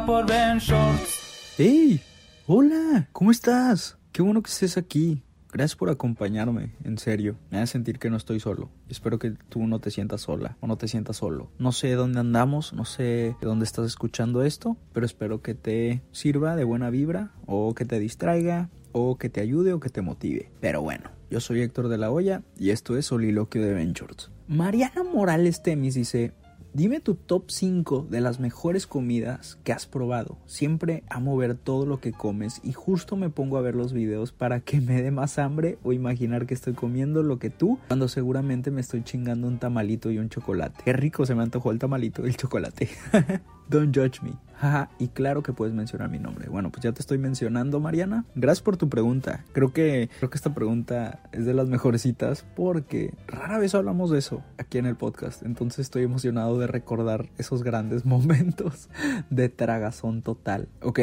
por Ben Shorts. ¡Hey! Hola, ¿cómo estás? Qué bueno que estés aquí. Gracias por acompañarme, en serio. Me hace sentir que no estoy solo. Espero que tú no te sientas sola o no te sientas solo. No sé dónde andamos, no sé dónde estás escuchando esto, pero espero que te sirva de buena vibra o que te distraiga o que te ayude o que te motive. Pero bueno, yo soy Héctor de la Hoya y esto es Soliloquio de Ventures. Mariana Morales Temis dice, Dime tu top 5 de las mejores comidas que has probado. Siempre amo ver todo lo que comes y justo me pongo a ver los videos para que me dé más hambre o imaginar que estoy comiendo lo que tú, cuando seguramente me estoy chingando un tamalito y un chocolate. Qué rico se me antojó el tamalito y el chocolate. Don't judge me. Jaja, y claro que puedes mencionar mi nombre. Bueno, pues ya te estoy mencionando, Mariana. Gracias por tu pregunta. Creo que creo que esta pregunta es de las mejorcitas porque rara vez hablamos de eso aquí en el podcast. Entonces estoy emocionado de recordar esos grandes momentos de tragazón total. Ok,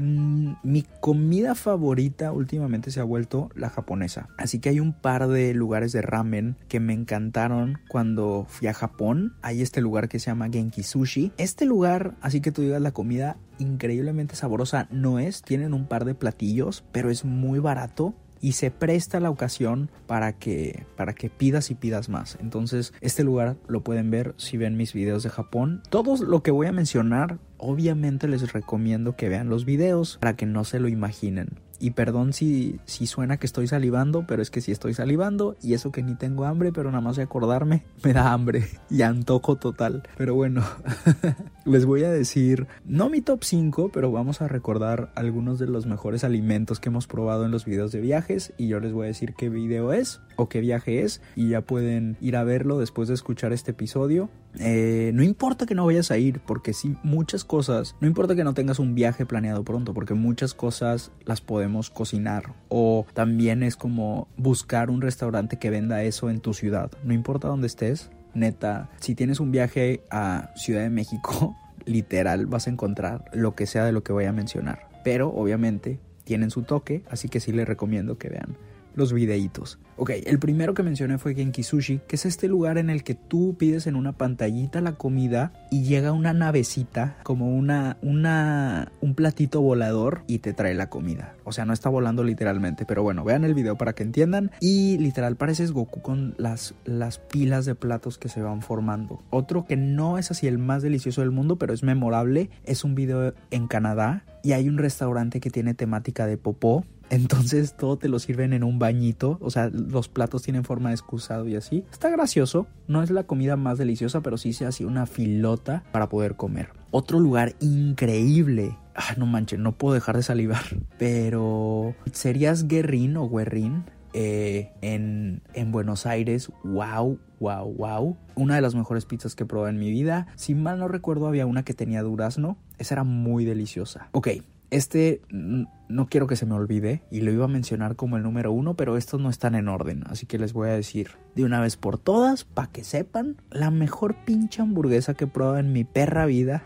Mm, mi comida favorita últimamente se ha vuelto la japonesa. Así que hay un par de lugares de ramen que me encantaron cuando fui a Japón. Hay este lugar que se llama Genki Sushi. Este lugar, así que tú digas la comida increíblemente sabrosa, no es. Tienen un par de platillos, pero es muy barato y se presta la ocasión para que para que pidas y pidas más. Entonces, este lugar lo pueden ver si ven mis videos de Japón. Todo lo que voy a mencionar, obviamente les recomiendo que vean los videos para que no se lo imaginen. Y perdón si, si suena que estoy salivando, pero es que sí estoy salivando. Y eso que ni tengo hambre, pero nada más de acordarme me da hambre y antojo total. Pero bueno, les voy a decir, no mi top 5, pero vamos a recordar algunos de los mejores alimentos que hemos probado en los videos de viajes. Y yo les voy a decir qué video es o qué viaje es. Y ya pueden ir a verlo después de escuchar este episodio. Eh, no importa que no vayas a ir, porque sí, muchas cosas, no importa que no tengas un viaje planeado pronto, porque muchas cosas las podemos cocinar. O también es como buscar un restaurante que venda eso en tu ciudad. No importa dónde estés, neta, si tienes un viaje a Ciudad de México, literal vas a encontrar lo que sea de lo que voy a mencionar. Pero obviamente tienen su toque, así que sí les recomiendo que vean los videitos. Ok, el primero que mencioné fue Genki Sushi, que es este lugar en el que tú pides en una pantallita la comida y llega una navecita, como una, una, un platito volador y te trae la comida. O sea, no está volando literalmente, pero bueno, vean el video para que entiendan. Y literal pareces Goku con las, las pilas de platos que se van formando. Otro que no es así el más delicioso del mundo, pero es memorable, es un video en Canadá y hay un restaurante que tiene temática de popó entonces todo te lo sirven en un bañito. O sea, los platos tienen forma de excusado y así. Está gracioso. No es la comida más deliciosa, pero sí se hace una filota para poder comer. Otro lugar increíble. Ah, no manches, no puedo dejar de salivar. Pero serías Guerrín o Guerrín. Eh, en, en Buenos Aires, wow, wow, wow. Una de las mejores pizzas que probado en mi vida. Si mal no recuerdo, había una que tenía durazno. Esa era muy deliciosa. Ok, este no quiero que se me olvide y lo iba a mencionar como el número uno, pero estos no están en orden, así que les voy a decir de una vez por todas, para que sepan, la mejor pinche hamburguesa que he probado en mi perra vida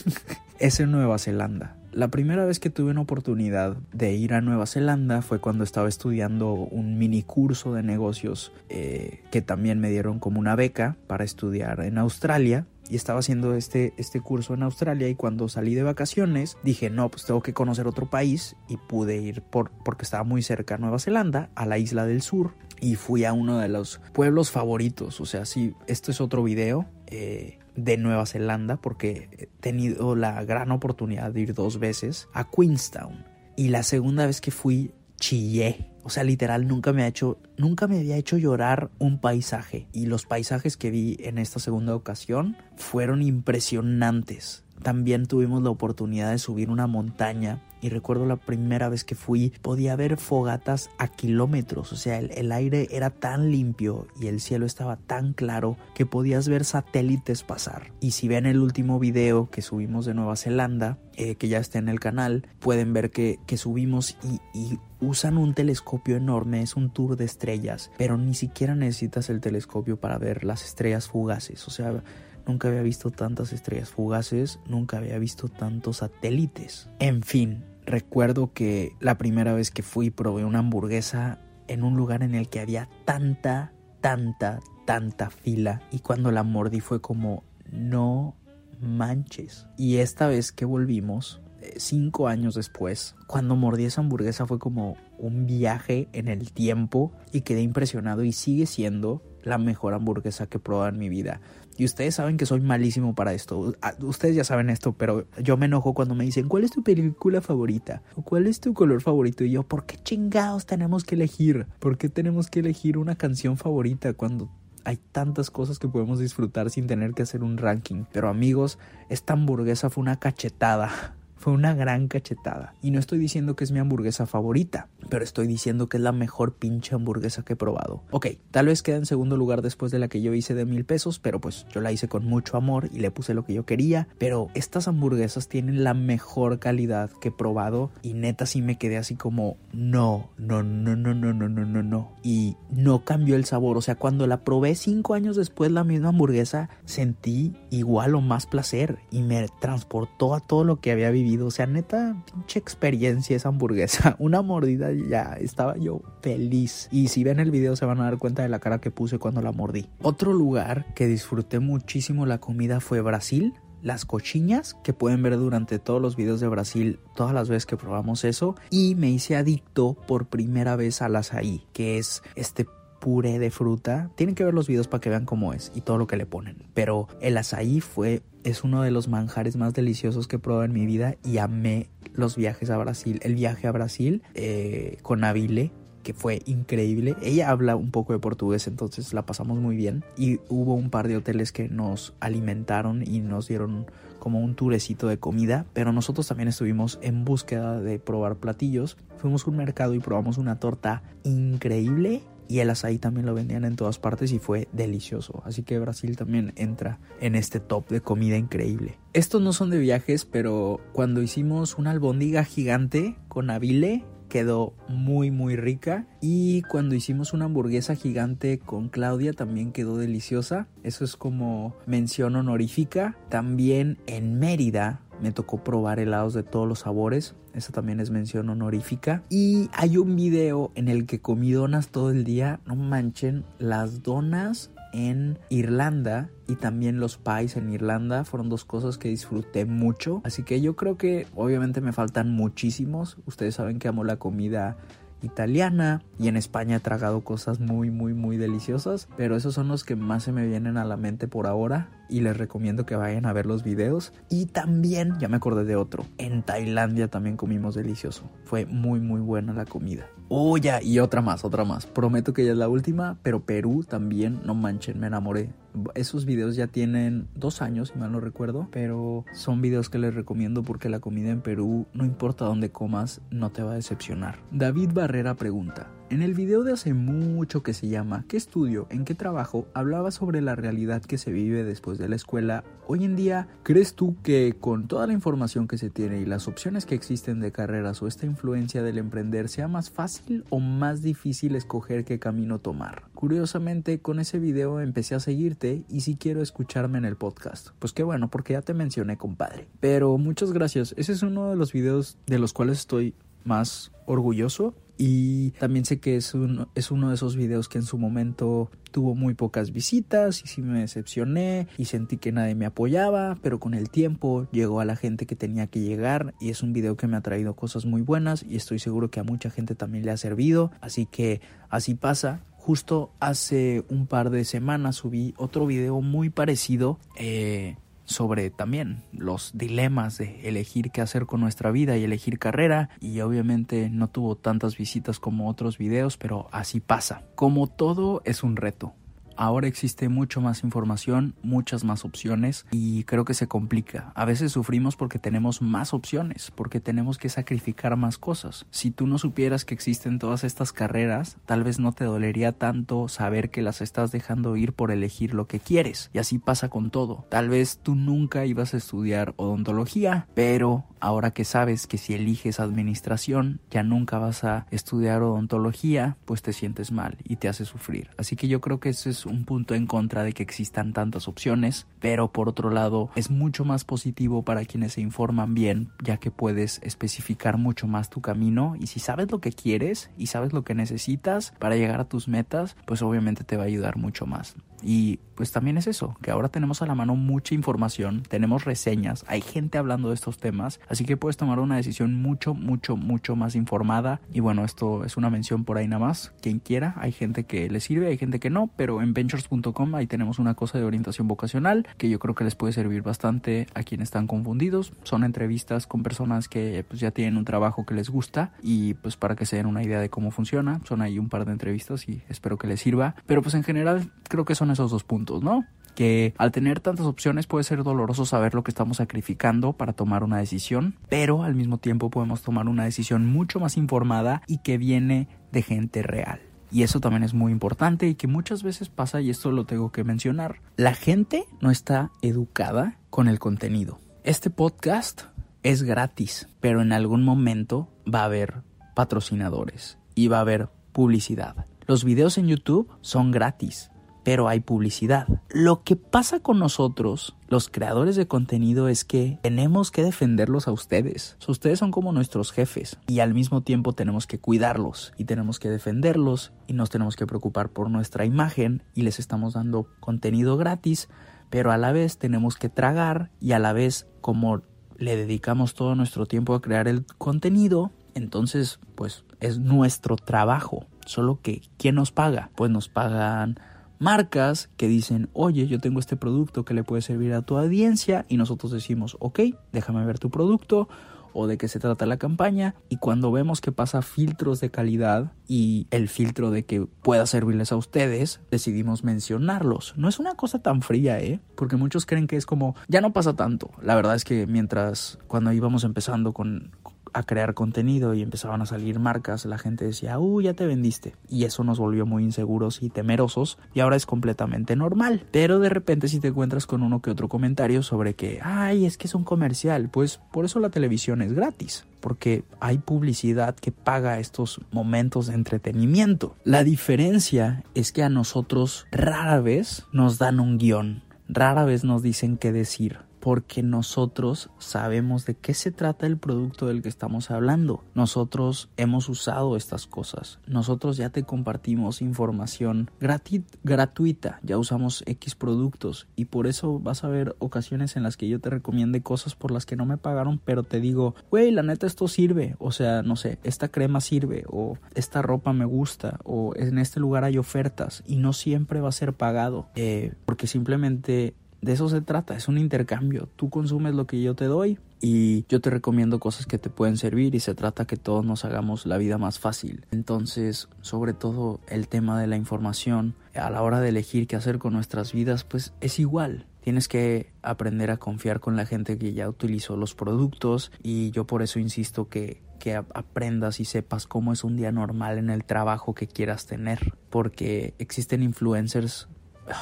es en Nueva Zelanda. La primera vez que tuve una oportunidad de ir a Nueva Zelanda fue cuando estaba estudiando un mini curso de negocios eh, que también me dieron como una beca para estudiar en Australia y estaba haciendo este, este curso en Australia y cuando salí de vacaciones dije, no, pues tengo que conocer otro país y pude ir por, porque estaba muy cerca a Nueva Zelanda, a la isla del sur. y fui a uno de los pueblos favoritos. O sea, sí, esto es otro video. Eh, de Nueva Zelanda porque he tenido la gran oportunidad de ir dos veces a Queenstown y la segunda vez que fui chillé o sea, literal, nunca me ha hecho, nunca me había hecho llorar un paisaje. Y los paisajes que vi en esta segunda ocasión fueron impresionantes. También tuvimos la oportunidad de subir una montaña y recuerdo la primera vez que fui podía ver fogatas a kilómetros, o sea, el, aire era tan limpio y el cielo estaba tan claro que podías ver satélites pasar. Y si ven el último video que subimos de Nueva Zelanda, eh, que ya está en el canal, pueden ver que, subimos y, y usan un telescopio enorme, es un tour de estrellas, pero ni siquiera necesitas el telescopio para ver las estrellas fugaces, o sea, Nunca había visto tantas estrellas fugaces, nunca había visto tantos satélites. En fin, recuerdo que la primera vez que fui probé una hamburguesa en un lugar en el que había tanta, tanta, tanta fila y cuando la mordí fue como no manches. Y esta vez que volvimos, eh, cinco años después, cuando mordí esa hamburguesa fue como un viaje en el tiempo y quedé impresionado y sigue siendo la mejor hamburguesa que he probado en mi vida. Y ustedes saben que soy malísimo para esto. Ah, ustedes ya saben esto, pero yo me enojo cuando me dicen, ¿cuál es tu película favorita? ¿O cuál es tu color favorito? Y yo, ¿por qué chingados tenemos que elegir? ¿Por qué tenemos que elegir una canción favorita cuando hay tantas cosas que podemos disfrutar sin tener que hacer un ranking? Pero amigos, esta hamburguesa fue una cachetada fue una gran cachetada. Y no estoy diciendo que es mi hamburguesa favorita, pero estoy diciendo que es la mejor pinche hamburguesa que he probado. Ok, tal vez queda en segundo lugar después de la que yo hice de mil pesos, pero pues yo la hice con mucho amor y le puse lo que yo quería. Pero estas hamburguesas tienen la mejor calidad que he probado y neta sí me quedé así como no, no, no, no, no, no, no, no, no. Y no cambió el sabor. O sea, cuando la probé cinco años después la misma hamburguesa, sentí igual o más placer y me transportó a todo lo que había vivido o sea, neta, pinche experiencia esa hamburguesa. Una mordida ya estaba yo feliz. Y si ven el video se van a dar cuenta de la cara que puse cuando la mordí. Otro lugar que disfruté muchísimo la comida fue Brasil las cochiñas que pueden ver durante todos los videos de Brasil todas las veces que probamos eso y me hice adicto por primera vez al azaí que es este puré de fruta. Tienen que ver los videos para que vean cómo es y todo lo que le ponen. Pero el azaí fue, es uno de los manjares más deliciosos que he probado en mi vida y amé los viajes a Brasil. El viaje a Brasil eh, con Avile que fue increíble. Ella habla un poco de portugués, entonces la pasamos muy bien. Y hubo un par de hoteles que nos alimentaron y nos dieron como un turecito de comida, pero nosotros también estuvimos en búsqueda de probar platillos. Fuimos a un mercado y probamos una torta increíble y el azaí también lo vendían en todas partes y fue delicioso. Así que Brasil también entra en este top de comida increíble. Estos no son de viajes, pero cuando hicimos una albóndiga gigante con Avile quedó muy muy rica y cuando hicimos una hamburguesa gigante con Claudia también quedó deliciosa. Eso es como mención honorífica. También en Mérida me tocó probar helados de todos los sabores. Esa también es mención honorífica. Y hay un video en el que comí donas todo el día. No manchen, las donas en Irlanda y también los pies en Irlanda fueron dos cosas que disfruté mucho. Así que yo creo que obviamente me faltan muchísimos. Ustedes saben que amo la comida italiana y en España he tragado cosas muy muy muy deliciosas, pero esos son los que más se me vienen a la mente por ahora y les recomiendo que vayan a ver los videos. Y también ya me acordé de otro, en Tailandia también comimos delicioso, fue muy muy buena la comida. Oh y otra más, otra más, prometo que ya es la última, pero Perú también, no manchen, me enamoré esos videos ya tienen dos años, si mal no recuerdo, pero son videos que les recomiendo porque la comida en Perú, no importa dónde comas, no te va a decepcionar. David Barrera pregunta, en el video de hace mucho que se llama ¿Qué estudio? ¿En qué trabajo? hablaba sobre la realidad que se vive después de la escuela. Hoy en día, ¿crees tú que con toda la información que se tiene y las opciones que existen de carreras o esta influencia del emprender sea más fácil o más difícil escoger qué camino tomar? Curiosamente, con ese video empecé a seguirte y si quiero escucharme en el podcast. Pues qué bueno, porque ya te mencioné, compadre. Pero muchas gracias. Ese es uno de los videos de los cuales estoy más orgulloso y también sé que es, es uno de esos videos que en su momento tuvo muy pocas visitas y sí me decepcioné y sentí que nadie me apoyaba, pero con el tiempo llegó a la gente que tenía que llegar y es un video que me ha traído cosas muy buenas y estoy seguro que a mucha gente también le ha servido, así que así pasa justo hace un par de semanas subí otro video muy parecido eh, sobre también los dilemas de elegir qué hacer con nuestra vida y elegir carrera. Y obviamente no tuvo tantas visitas como otros videos pero así pasa. Como todo es un reto ahora existe mucho más información, muchas más opciones y creo que se complica. A veces sufrimos porque tenemos más opciones, porque tenemos que sacrificar más cosas. Si tú no supieras que existen todas estas carreras, tal vez no te dolería tanto saber que las estás dejando ir por elegir lo que quieres. Y así pasa con todo. Tal vez tú nunca ibas a estudiar odontología, pero ahora que sabes que si eliges administración ya nunca vas a estudiar odontología, pues te sientes mal y te hace sufrir. Así que yo creo que ese es un punto en contra de que existan tantas opciones, pero por otro lado es mucho más positivo para quienes se informan bien, ya que puedes especificar mucho más tu camino y si sabes lo que quieres y sabes lo que necesitas para llegar a tus metas, pues obviamente te va a ayudar mucho más. Y pues también es eso, que ahora tenemos a la mano mucha información, tenemos reseñas, hay gente hablando de estos temas, así que puedes tomar una decisión mucho, mucho, mucho más informada. Y bueno, esto es una mención por ahí nada más, quien quiera, hay gente que le sirve, hay gente que no, pero en ventures.com ahí tenemos una cosa de orientación vocacional que yo creo que les puede servir bastante a quienes están confundidos. Son entrevistas con personas que pues ya tienen un trabajo que les gusta y pues para que se den una idea de cómo funciona, son ahí un par de entrevistas y espero que les sirva. Pero pues en general creo que son esos dos puntos, ¿no? que al tener tantas opciones puede ser doloroso saber lo que estamos sacrificando para tomar una decisión, pero al mismo tiempo podemos tomar una decisión mucho más informada y que viene de gente real. Y eso también es muy importante y que muchas veces pasa, y esto lo tengo que mencionar, la gente no está educada con el contenido. Este podcast es gratis, pero en algún momento va a haber patrocinadores y va a haber publicidad. Los videos en YouTube son gratis, pero hay publicidad. Lo que pasa con nosotros, los creadores de contenido, es que tenemos que defenderlos a ustedes. ustedes son como nuestros jefes y al mismo tiempo tenemos que cuidarlos y tenemos que defenderlos y nos tenemos que preocupar por nuestra imagen y les estamos dando contenido gratis, pero a la vez tenemos que tragar y a la vez como le dedicamos todo nuestro tiempo a crear el contenido, entonces pues es nuestro trabajo. Solo que, ¿quién nos paga? Pues nos pagan marcas que dicen, oye, yo tengo este producto que le puede servir a tu audiencia y nosotros decimos, ok, déjame ver tu producto o de qué se trata la campaña y cuando vemos que pasa filtros de calidad y el filtro de que pueda servirles a ustedes, decidimos mencionarlos. No es una cosa tan fría, ¿eh? Porque muchos creen que es como, ya no pasa tanto. La verdad es que mientras, cuando íbamos empezando con, a crear contenido y empezaban a salir marcas, la gente decía, uh, ya te vendiste. Y eso nos volvió muy inseguros y temerosos y ahora es completamente normal. Pero de repente si te encuentras con uno que otro comentario sobre que, ay, es que es un comercial, pues por eso la televisión es gratis. Porque hay publicidad que paga estos momentos de entretenimiento. La diferencia es que a nosotros rara vez nos dan un guion, rara vez nos dicen qué decir porque nosotros sabemos de qué se trata el producto del que estamos hablando. Nosotros hemos usado estas cosas. Nosotros ya te compartimos información gratuita. Ya usamos X productos y por eso vas a ver ocasiones en las que yo te recomiende cosas por las que no me pagaron, pero te digo, güey, la neta esto sirve. O sea, no sé, esta crema sirve o esta ropa me gusta o en este lugar hay ofertas y no siempre va a ser pagado eh, porque simplemente de eso se trata, es un intercambio. Tú consumes lo que yo te doy y yo te recomiendo cosas que te pueden servir y se trata que todos nos hagamos la vida más fácil. Entonces, sobre todo el tema de la información, a la hora de elegir qué hacer con nuestras vidas, pues es igual. Tienes que aprender a confiar con la gente que ya utilizó los productos y yo por eso insisto que que aprendas y sepas cómo es un día normal en el trabajo que quieras tener, porque existen influencers,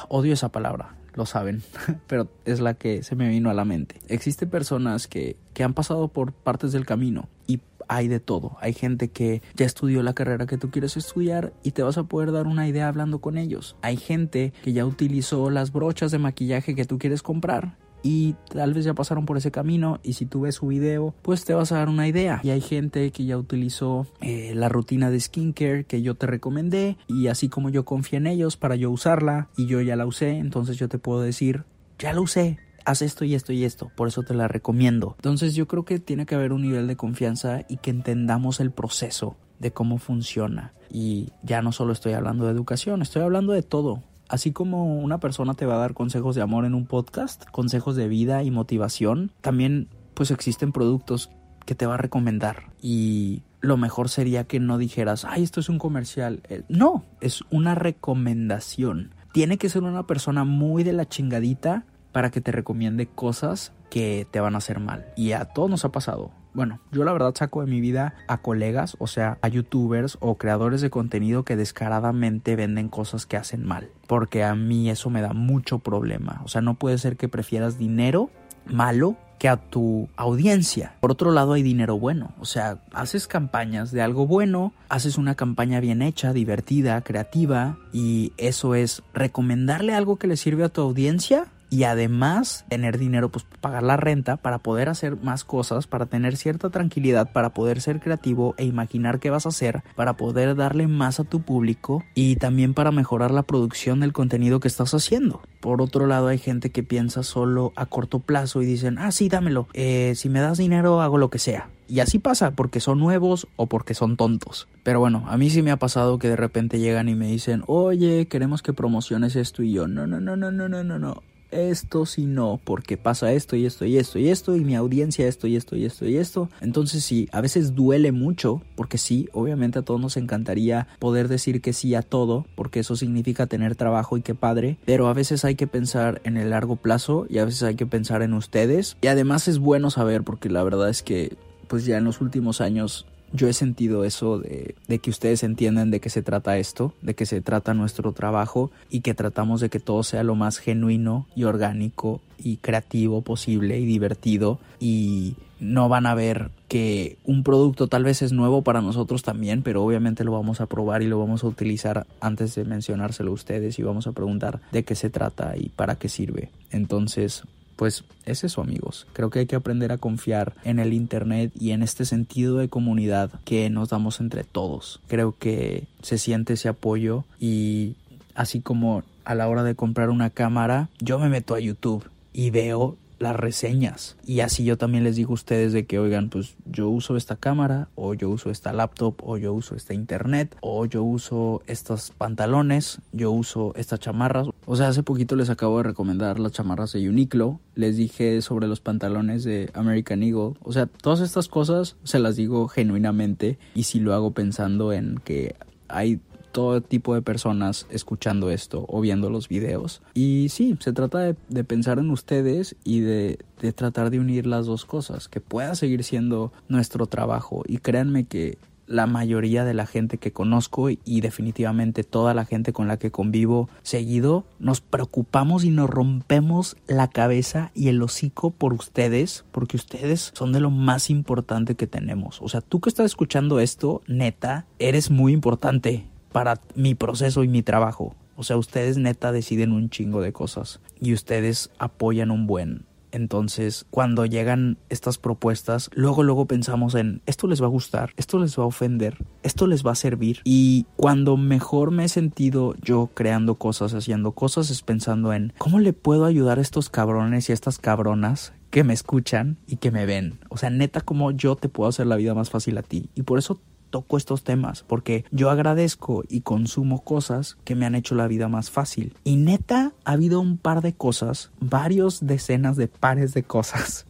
odio esa palabra, lo saben, pero es la que se me vino a la mente. Existen personas que, que han pasado por partes del camino y hay de todo. Hay gente que ya estudió la carrera que tú quieres estudiar y te vas a poder dar una idea hablando con ellos. Hay gente que ya utilizó las brochas de maquillaje que tú quieres comprar y tal vez ya pasaron por ese camino y si tú ves su video pues te vas a dar una idea y hay gente que ya utilizó eh, la rutina de skincare que yo te recomendé y así como yo confié en ellos para yo usarla y yo ya la usé entonces yo te puedo decir ya la usé haz esto y esto y esto, por eso te la recomiendo. Entonces yo creo que tiene que haber un nivel de confianza y que entendamos el proceso de cómo funciona. Y ya no solo estoy hablando de educación, estoy hablando de todo. Así como una persona te va a dar consejos de amor en un podcast, consejos de vida y motivación, también pues existen productos que te va a recomendar y lo mejor sería que no dijeras, ay, esto es un comercial. Eh, no, es una recomendación. Tiene que ser una persona muy de la chingadita para que te recomiende cosas que te van a hacer mal. Y a todos nos ha pasado. Bueno, yo la verdad saco de mi vida a colegas, o sea, a youtubers o creadores de contenido que descaradamente venden cosas que hacen mal. Porque a mí eso me da mucho problema. O sea, no puede ser que prefieras dinero malo que a tu audiencia. Por otro lado hay dinero bueno, o sea, haces campañas de algo bueno, haces una campaña bien hecha, divertida, creativa y eso es recomendarle algo que le sirve a tu audiencia y además tener dinero, pues pagar la renta para poder hacer más cosas, para tener cierta tranquilidad, para poder ser creativo e imaginar qué vas a hacer, para poder darle más a tu público y también para mejorar la producción del contenido que estás haciendo. Por otro lado, hay gente que piensa solo a corto plazo y dicen, ah, sí, dámelo, eh, si me das dinero hago lo que sea. Y así pasa, porque son nuevos o porque son tontos. Pero bueno, a mí sí me ha pasado que de repente llegan y me dicen, oye, queremos que promociones esto y yo, no, no, no, no, no, no, no, no esto si no, porque pasa esto y esto y esto y esto y mi audiencia esto y esto y esto y esto. Entonces sí, a veces duele mucho, porque sí, obviamente a todos nos encantaría poder decir que sí a todo, porque eso significa tener trabajo y qué padre, pero a veces hay que pensar en el largo plazo y a veces hay que pensar en ustedes. Y además es bueno saber, porque la verdad es que pues ya en los últimos años yo he sentido eso de, que ustedes entiendan de qué se trata esto, de qué se trata nuestro trabajo y que tratamos de que todo sea lo más genuino y orgánico y creativo posible y divertido y no van a ver que un producto tal vez es nuevo para nosotros también, pero obviamente lo vamos a probar y lo vamos a utilizar antes de mencionárselo a ustedes y vamos a preguntar de qué se trata y para qué sirve. Entonces, pues es eso amigos. Creo que hay que aprender a confiar en el Internet y en este sentido de comunidad que nos damos entre todos. Creo que se siente ese apoyo y así como a la hora de comprar una cámara, yo me meto a YouTube y veo las reseñas. Y así yo también les digo a ustedes de que, oigan, pues yo uso esta cámara, o yo uso esta laptop, o yo uso esta internet, o yo uso estos pantalones, yo uso estas chamarras. O sea, hace poquito les acabo de recomendar las chamarras de Uniqlo, les dije sobre los pantalones de American Eagle. O sea, todas estas cosas se las digo genuinamente y si lo hago pensando en que hay todo tipo de personas escuchando esto o viendo los videos. Y sí, se trata de, pensar en ustedes y de, de, tratar de unir las dos cosas, que pueda seguir siendo nuestro trabajo. Y créanme que la mayoría de la gente que conozco y definitivamente toda la gente con la que convivo seguido, nos preocupamos y nos rompemos la cabeza y el hocico por ustedes, porque ustedes son de lo más importante que tenemos. O sea, tú que estás escuchando esto, neta, eres muy importante para mi proceso y mi trabajo. O sea, ustedes neta deciden un chingo de cosas y ustedes apoyan un buen. Entonces, cuando llegan estas propuestas, luego, luego pensamos en esto les va a gustar, esto les va a ofender, esto les va a servir. Y cuando mejor me he sentido yo creando cosas, haciendo cosas, es pensando en cómo le puedo ayudar a estos cabrones y a estas cabronas que me escuchan y que me ven. O sea, neta, cómo yo te puedo hacer la vida más fácil a ti. Y por eso toco estos temas porque yo agradezco y consumo cosas que me han hecho la vida más fácil. Y neta, ha habido un par de cosas, varios decenas de pares de cosas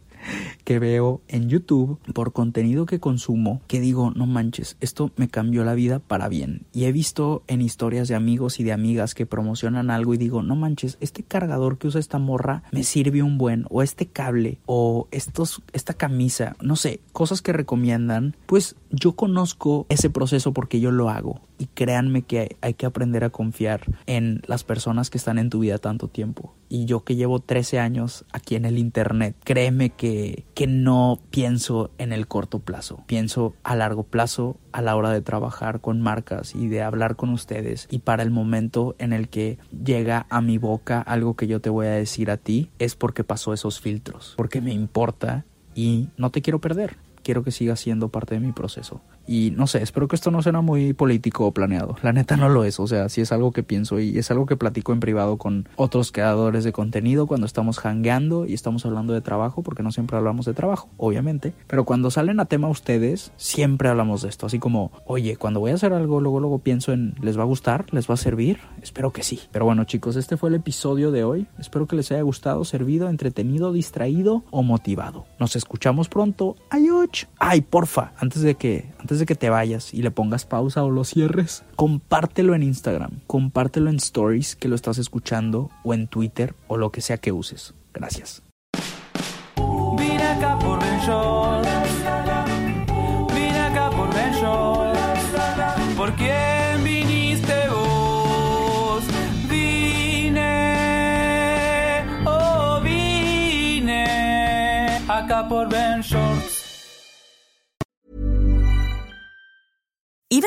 que veo en YouTube por contenido que consumo que digo, no manches, esto me cambió la vida para bien. Y he visto en historias de amigos y de amigas que promocionan algo y digo, no manches, este cargador que usa esta morra me sirve un buen, o este cable, o estos, esta camisa, no sé, cosas que recomiendan, pues yo conozco ese proceso porque yo lo hago. Y créanme que hay, que aprender a confiar en las personas que están en tu vida tanto tiempo. Y yo que llevo 13 años aquí en el Internet, créeme que, que no pienso en el corto plazo. Pienso a largo plazo a la hora de trabajar con marcas y de hablar con ustedes. Y para el momento en el que llega a mi boca algo que yo te voy a decir a ti, es porque pasó esos filtros. Porque me importa y no te quiero perder quiero que siga siendo parte de mi proceso. Y no sé, espero que esto no suena muy político o planeado. La neta no lo es. O sea, sí es algo que pienso y es algo que platico en privado con otros creadores de contenido cuando estamos hangueando y estamos hablando de trabajo, porque no siempre hablamos de trabajo, obviamente. Pero cuando salen a tema ustedes, siempre hablamos de esto. Así como, oye, cuando voy a hacer algo, luego, luego pienso en, ¿les va a gustar? ¿Les va a servir? Espero que sí. Pero bueno, chicos, este fue el episodio de hoy. Espero que les haya gustado, servido, entretenido, distraído o motivado. Nos escuchamos pronto. Ayoch. Ay, porfa, antes de que antes de que te vayas y le pongas pausa o lo cierres, compártelo en Instagram, compártelo en stories que lo estás escuchando o en Twitter o lo que sea que uses. Gracias. Vine acá por Ben. Vine acá por Ben. ¿Por quién viniste vos? Vine, oh vine acá por Ben.